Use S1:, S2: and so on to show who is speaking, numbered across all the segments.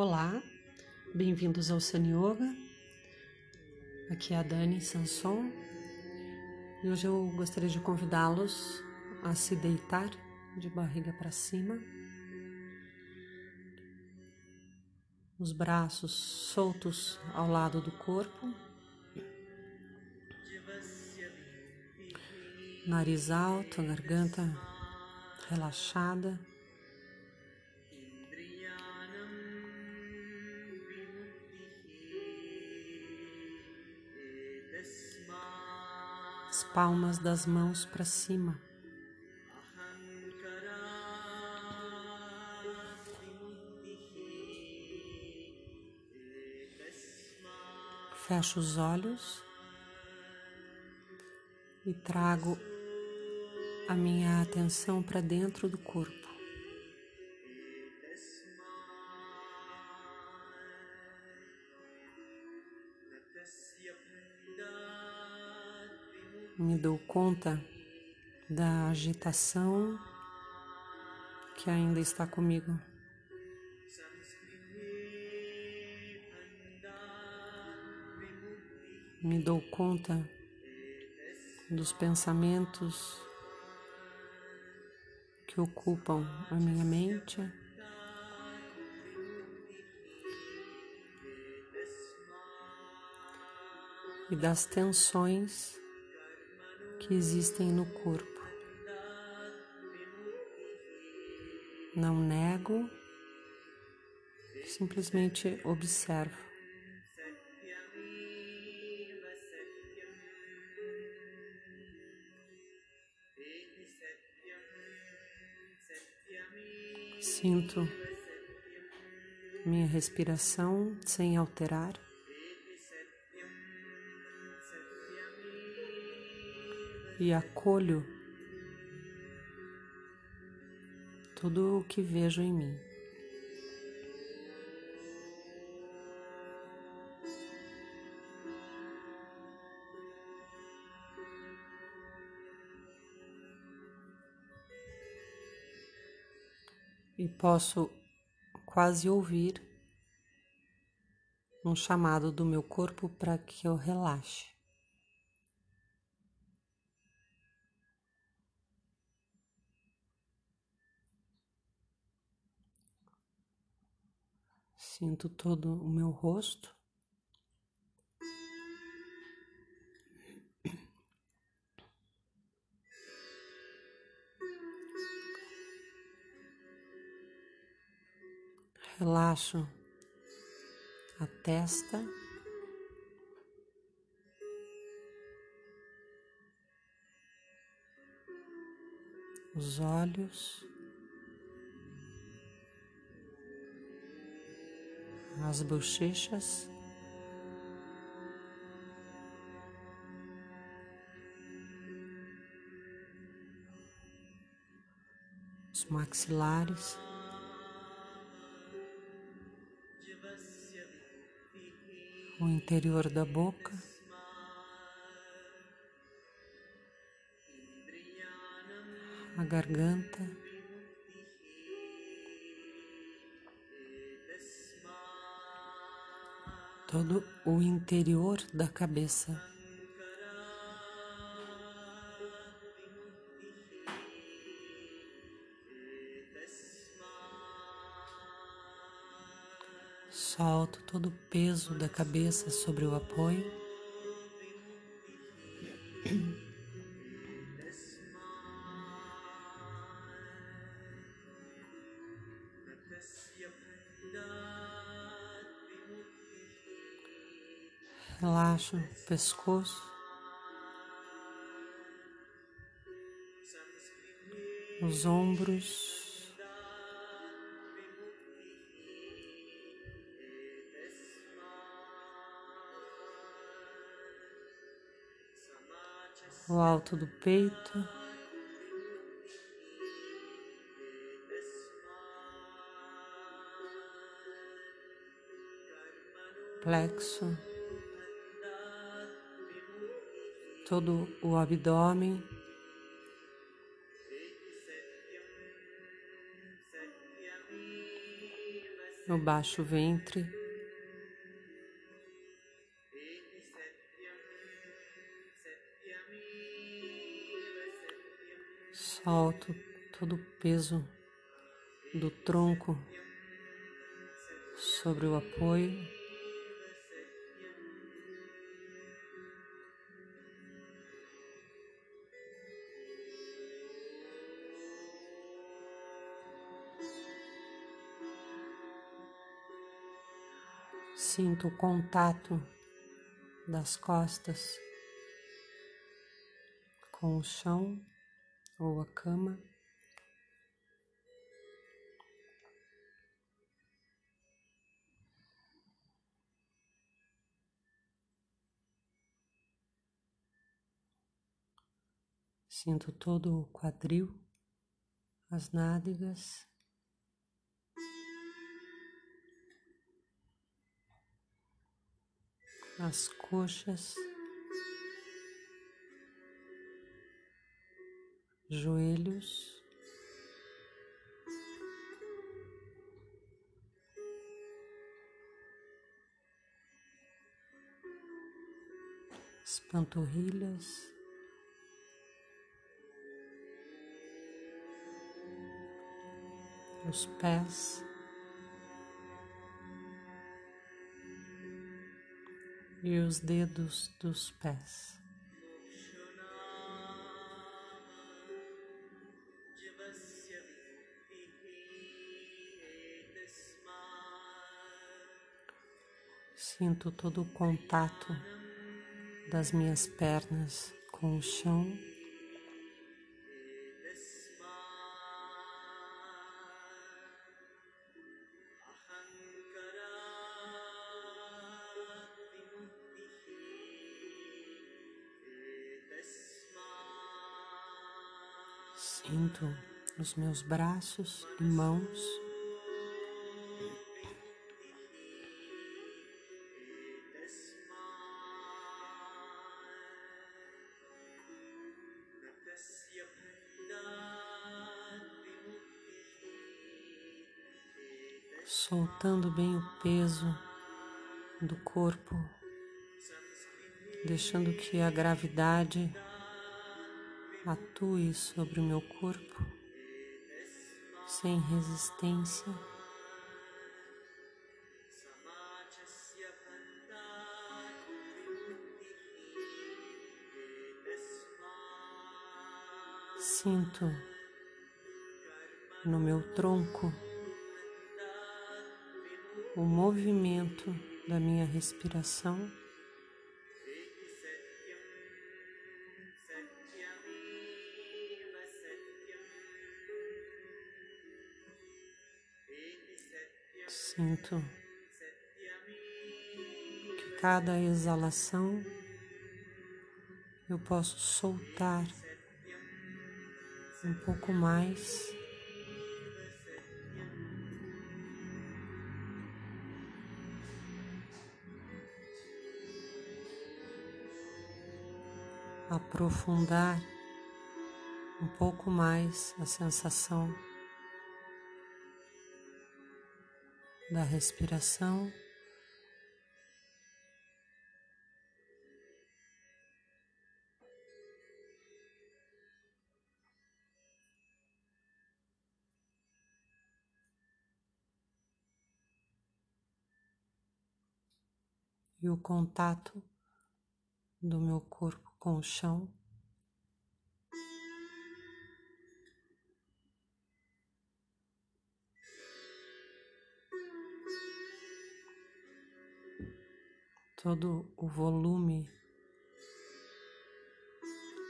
S1: Olá, bem-vindos ao Sun Yoga. Aqui é a Dani Sanson e hoje eu gostaria de convidá-los a se deitar de barriga para cima, os braços soltos ao lado do corpo, nariz alto, garganta relaxada. Palmas das mãos para cima. Fecho os olhos e trago a minha atenção para dentro do corpo. Me dou conta da agitação que ainda está comigo. Me dou conta dos pensamentos que ocupam a minha mente. E das tensões que existem no corpo. Não nego, simplesmente observo. Sinto minha respiração sem alterar. E acolho tudo o que vejo em mim. E posso quase ouvir um chamado do meu corpo para que eu relaxe. Sinto todo o meu rosto. Relaxo a testa. Os olhos. As bochechas. Os maxilares. O interior da boca. A garganta. Todo o interior da cabeça. Solto todo o peso da cabeça sobre o apoio. Pescoço. Os ombros. O alto do peito. Plexo. Todo o abdômen. no baixo ventre. Solto todo o peso do tronco sobre o apoio. Sinto o contato das costas com o chão ou a cama. Sinto todo o quadril, as nádegas. As coxas, joelhos, as panturrilhas. Os pés. E os dedos dos pés. Sinto todo o contato das minhas pernas com o chão. Sinto os meus braços e mãos. Soltando bem o peso do corpo, deixando que a gravidade atue sobre o meu corpo sem resistência. Sinto no meu tronco o movimento da minha respiração. Sinto que cada exalação eu posso soltar um pouco mais. Aprofundar um pouco mais a sensação da respiração. E o contato do meu corpo com o chão. Todo o volume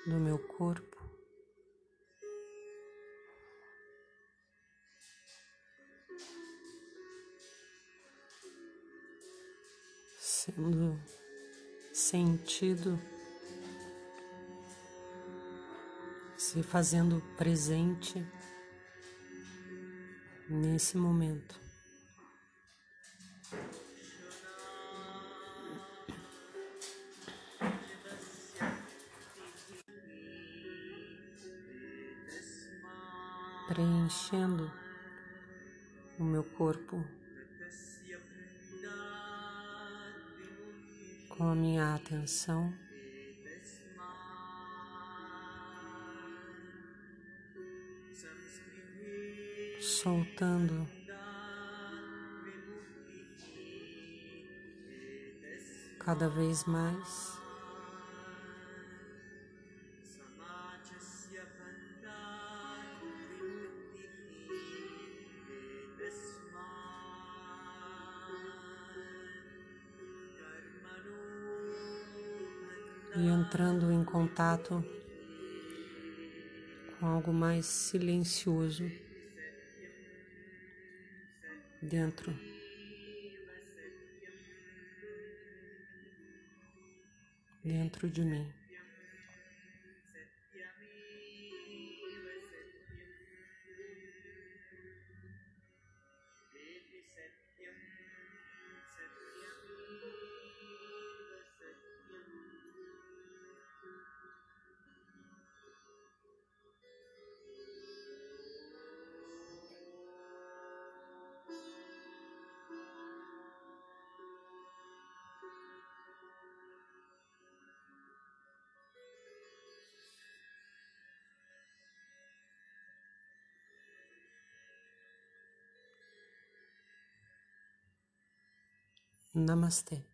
S1: do meu corpo. Sendo sentido, se fazendo presente nesse momento. preenchendo o meu corpo com a minha atenção. Soltando cada vez mais. E entrando em contato com algo mais silencioso dentro dentro de mim. Namastê.